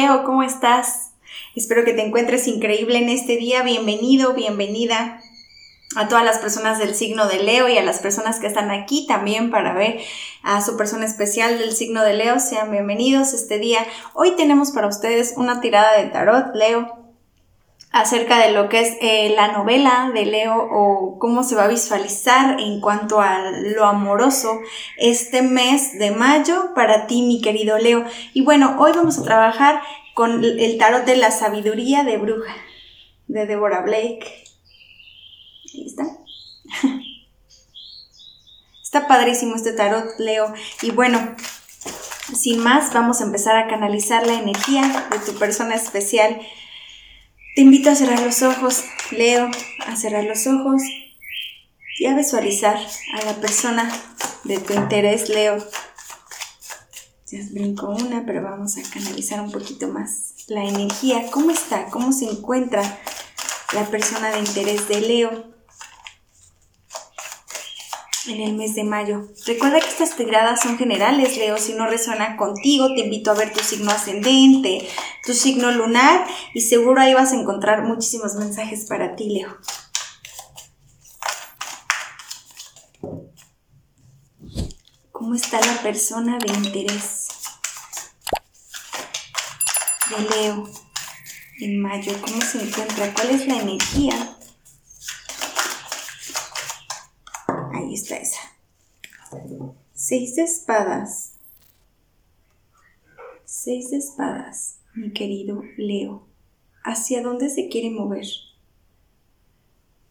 Leo, ¿cómo estás? Espero que te encuentres increíble en este día. Bienvenido, bienvenida a todas las personas del signo de Leo y a las personas que están aquí también para ver a su persona especial del signo de Leo. Sean bienvenidos este día. Hoy tenemos para ustedes una tirada de tarot, Leo, acerca de lo que es eh, la novela de Leo o cómo se va a visualizar en cuanto a lo amoroso este mes de mayo para ti, mi querido Leo. Y bueno, hoy vamos a trabajar con el tarot de la sabiduría de bruja de Deborah Blake. Ahí está. Está padrísimo este tarot, Leo. Y bueno, sin más, vamos a empezar a canalizar la energía de tu persona especial te invito a cerrar los ojos, Leo, a cerrar los ojos y a visualizar a la persona de tu interés, Leo. Ya brinco una, pero vamos a canalizar un poquito más la energía. ¿Cómo está? ¿Cómo se encuentra la persona de interés de Leo? En el mes de mayo. Recuerda que estas tiradas son generales, Leo. Si no resuena contigo, te invito a ver tu signo ascendente, tu signo lunar y seguro ahí vas a encontrar muchísimos mensajes para ti, Leo. ¿Cómo está la persona de interés de Leo en mayo? ¿Cómo se encuentra? ¿Cuál es la energía? está esa. Seis de espadas. Seis de espadas, mi querido Leo. ¿Hacia dónde se quiere mover?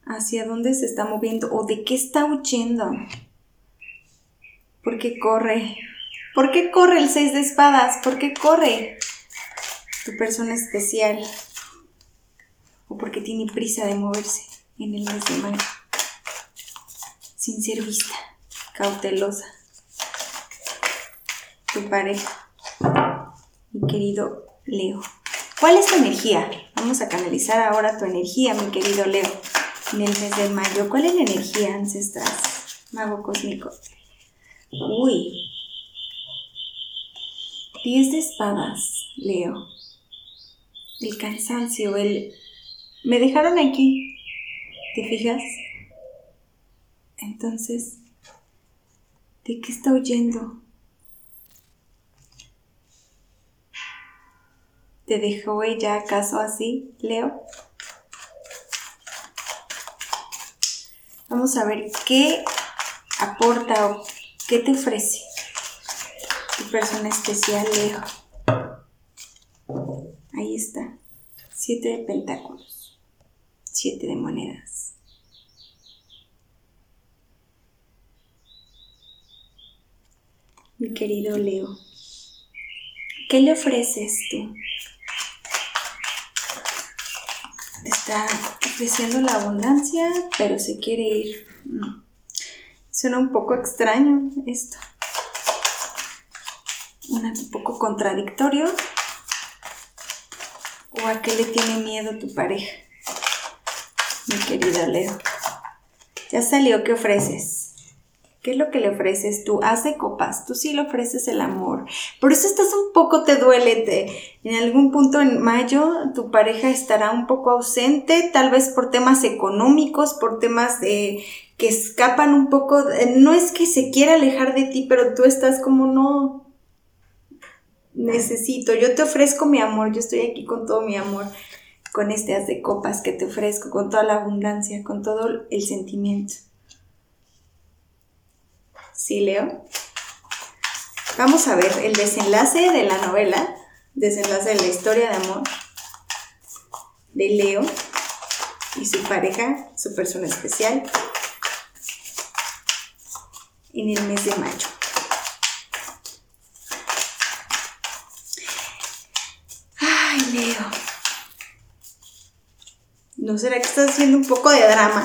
¿Hacia dónde se está moviendo? ¿O de qué está huyendo? ¿Por qué corre? ¿Por qué corre el seis de espadas? ¿Por qué corre tu persona especial? ¿O porque tiene prisa de moverse en el mes de mayo? sin ser vista, cautelosa. Tu pareja, mi querido Leo. ¿Cuál es tu energía? Vamos a canalizar ahora tu energía, mi querido Leo, en el mes de mayo. ¿Cuál es la energía ancestral? Mago cósmico. Uy. Diez de espadas, Leo. El cansancio, el... Me dejaron aquí. ¿Te fijas? Entonces, ¿de qué está huyendo? ¿Te dejó ella acaso así, Leo? Vamos a ver qué aporta o qué te ofrece tu persona especial, Leo. Ahí está. Siete de pentáculos. Siete de monedas. mi querido Leo. ¿Qué le ofreces tú? Está ofreciendo la abundancia, pero se quiere ir. Mm. Suena un poco extraño esto. Un poco contradictorio. ¿O a qué le tiene miedo tu pareja? Mi querida Leo. Ya salió, ¿qué ofreces? ¿Qué es lo que le ofreces tú? Hace copas, tú sí le ofreces el amor. Por eso estás un poco, te duele, te, en algún punto en mayo tu pareja estará un poco ausente, tal vez por temas económicos, por temas de que escapan un poco, no es que se quiera alejar de ti, pero tú estás como no, necesito, yo te ofrezco mi amor, yo estoy aquí con todo mi amor, con este haz de copas que te ofrezco, con toda la abundancia, con todo el sentimiento. ¿Sí, Leo? Vamos a ver el desenlace de la novela, desenlace de la historia de amor de Leo y su pareja, su persona especial, en el mes de mayo. Ay, Leo. ¿No será que estás haciendo un poco de drama?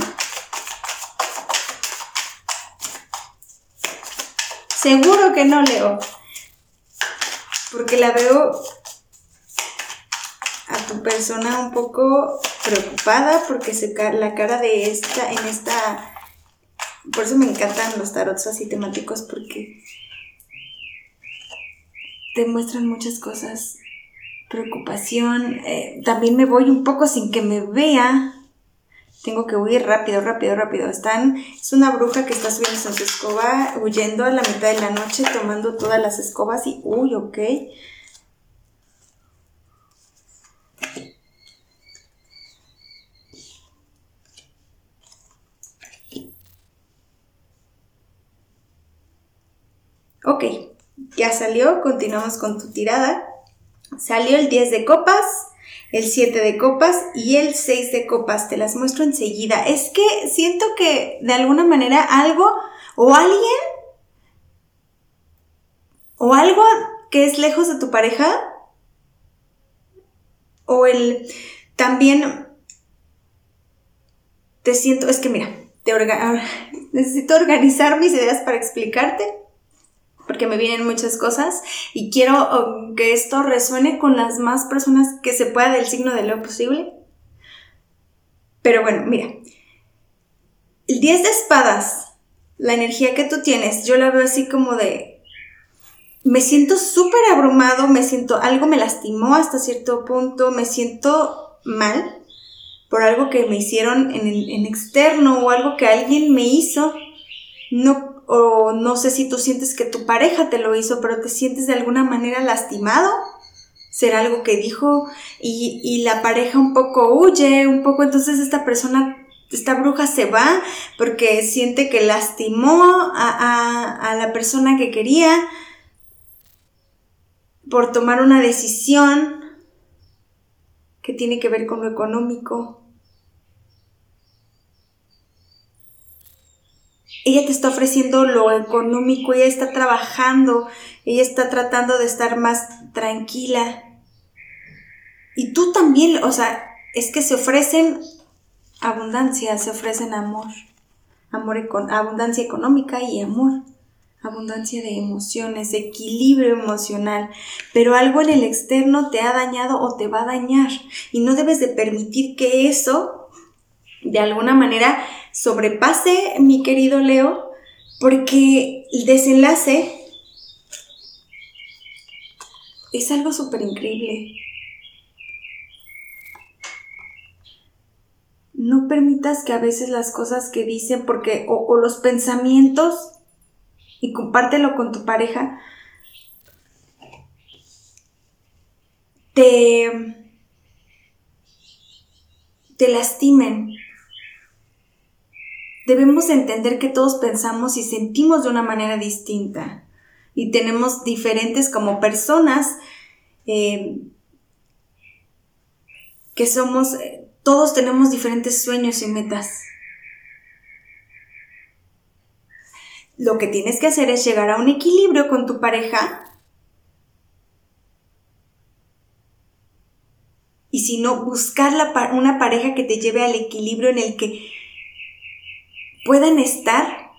Seguro que no, Leo. Porque la veo a tu persona un poco preocupada porque la cara de esta en esta por eso me encantan los tarots así temáticos porque te muestran muchas cosas preocupación. Eh, también me voy un poco sin que me vea. Tengo que huir rápido, rápido, rápido. Están, es una bruja que está subiendo su escoba, huyendo a la mitad de la noche, tomando todas las escobas y, uy, ok. Ok, ya salió, continuamos con tu tirada. Salió el 10 de copas, el 7 de copas y el 6 de copas. Te las muestro enseguida. Es que siento que de alguna manera algo o alguien o algo que es lejos de tu pareja o el también te siento, es que mira, te necesito organizar mis ideas para explicarte porque me vienen muchas cosas y quiero oh, que esto resuene con las más personas que se pueda del signo de Leo posible. Pero bueno, mira, el 10 de espadas, la energía que tú tienes, yo la veo así como de, me siento súper abrumado, me siento, algo me lastimó hasta cierto punto, me siento mal por algo que me hicieron en, en externo o algo que alguien me hizo. No o no sé si tú sientes que tu pareja te lo hizo, pero te sientes de alguna manera lastimado. Será algo que dijo y, la pareja un poco huye, un poco, entonces esta persona esta bruja se va porque siente que lastimó a, a, la persona que quería por tomar una decisión que tiene que ver con lo económico, ella te está ofreciendo lo económico, ella está trabajando, ella está tratando de estar más tranquila. Y tú también, o sea, es que se ofrecen abundancia, se ofrecen amor, amor abundancia económica y amor, abundancia de emociones, equilibrio emocional, pero algo en el externo te ha dañado o te va a dañar y no debes de permitir que eso de alguna manera sobrepase, mi querido Leo, porque el desenlace es algo súper increíble. No permitas que a veces las cosas que dicen, porque, o, los pensamientos, y compártelo con tu pareja, te, te lastimen, debemos entender que todos pensamos y sentimos de una manera distinta y tenemos diferentes como personas eh, que somos, todos tenemos diferentes sueños y metas. Lo que tienes que hacer es llegar a un equilibrio con tu pareja y si no, buscar una pareja que te lleve al equilibrio en el que pueden estar,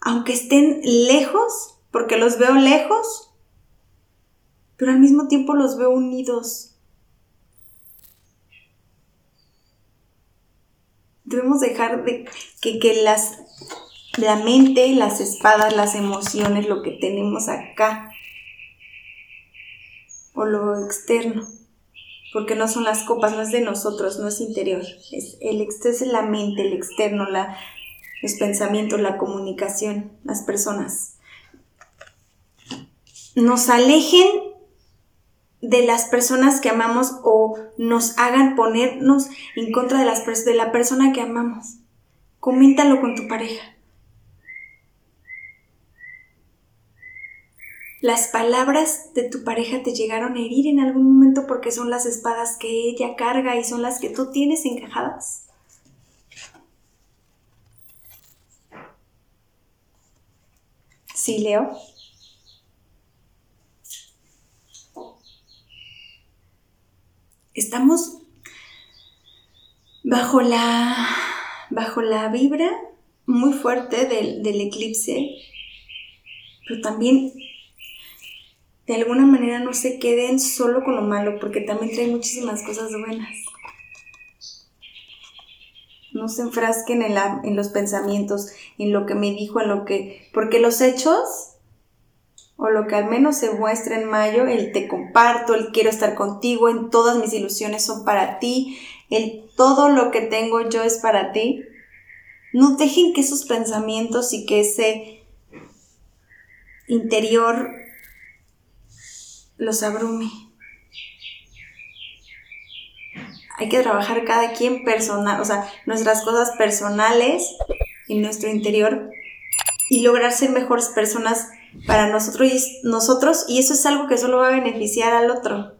aunque estén lejos, porque los veo lejos, pero al mismo tiempo los veo unidos. Debemos dejar de que, que las, la mente, las espadas, las emociones, lo que tenemos acá, o lo externo, porque no son las copas, no es de nosotros, no es interior, es el es la mente, el externo, la, los pensamientos, la comunicación, las personas. Nos alejen de las personas que amamos o nos hagan ponernos en contra de, las, de la persona que amamos. Coméntalo con tu pareja. las palabras de tu pareja te llegaron a herir en algún momento porque son las espadas que ella carga y son las que tú tienes encajadas. Sí, Leo. Estamos bajo la, bajo la vibra muy fuerte del, del eclipse, pero también de alguna manera no se queden solo con lo malo, porque también trae muchísimas cosas buenas. No se enfrasquen en, en los pensamientos, en lo que me dijo, en lo que... Porque los hechos o lo que al menos se muestra en mayo, el te comparto, el quiero estar contigo, en todas mis ilusiones son para ti, el todo lo que tengo yo es para ti, no dejen que esos pensamientos y que ese interior los abrume. Hay que trabajar cada quien personal, o sea, nuestras cosas personales en nuestro interior y lograr ser mejores personas para nosotros y, nosotros y eso es algo que solo va a beneficiar al otro.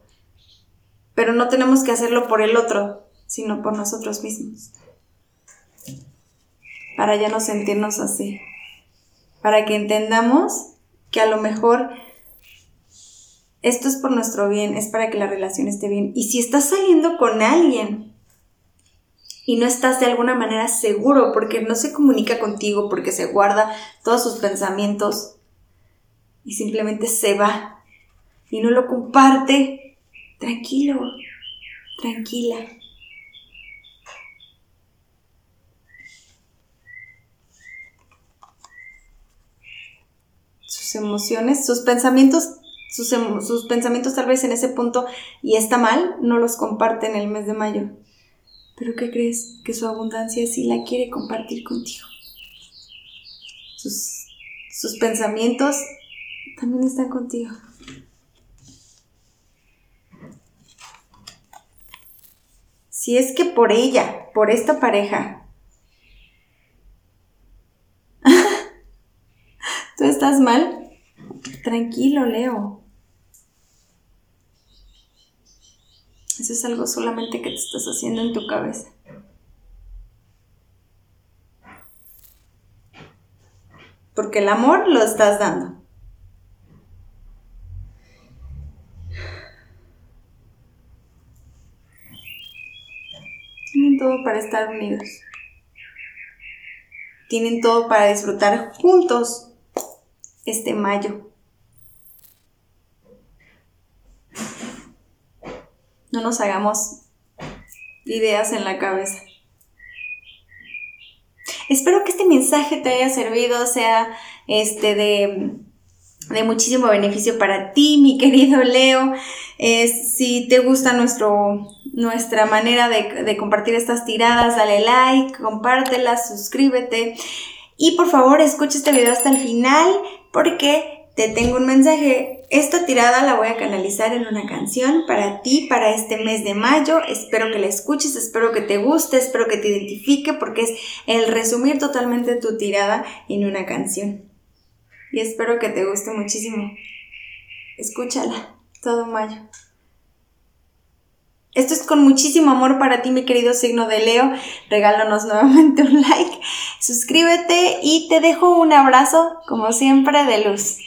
Pero no tenemos que hacerlo por el otro, sino por nosotros mismos. Para ya no sentirnos así. Para que entendamos que a lo mejor esto es por nuestro bien, es para que la relación esté bien. Y si estás saliendo con alguien y no estás de alguna manera seguro porque no se comunica contigo, porque se guarda todos sus pensamientos, y simplemente se va y no lo comparte, tranquilo, tranquila. Sus emociones, sus pensamientos, sus, sus, pensamientos tal vez en ese punto y está mal, no los comparte en el mes de mayo. Pero ¿qué crees? Que su abundancia sí la quiere compartir contigo. Sus pensamientos también están contigo. Si es que por ella, por esta pareja, tú estás mal, tranquilo, Leo. Eso es algo solamente que te estás haciendo en tu cabeza. Porque el amor lo estás dando. todo para estar unidos. Tienen todo para disfrutar juntos este mayo. No nos hagamos ideas en la cabeza. Espero que este mensaje te haya servido, sea este de de muchísimo beneficio para ti, mi querido Leo. si te gusta nuestro, nuestra manera de, de compartir estas tiradas, dale like, compártelas, suscríbete. Y por favor, escucha este video hasta el final porque te tengo un mensaje. Esta tirada la voy a canalizar en una canción para ti, para este mes de mayo. Espero que la escuches, espero que te guste, espero que te identifique porque es el resumir totalmente tu tirada en una canción y espero que te guste muchísimo. Escúchala todo mayo. Esto es con muchísimo amor para ti, mi querido signo de Leo. Regálanos nuevamente un like, suscríbete y te dejo un abrazo, como siempre, de luz.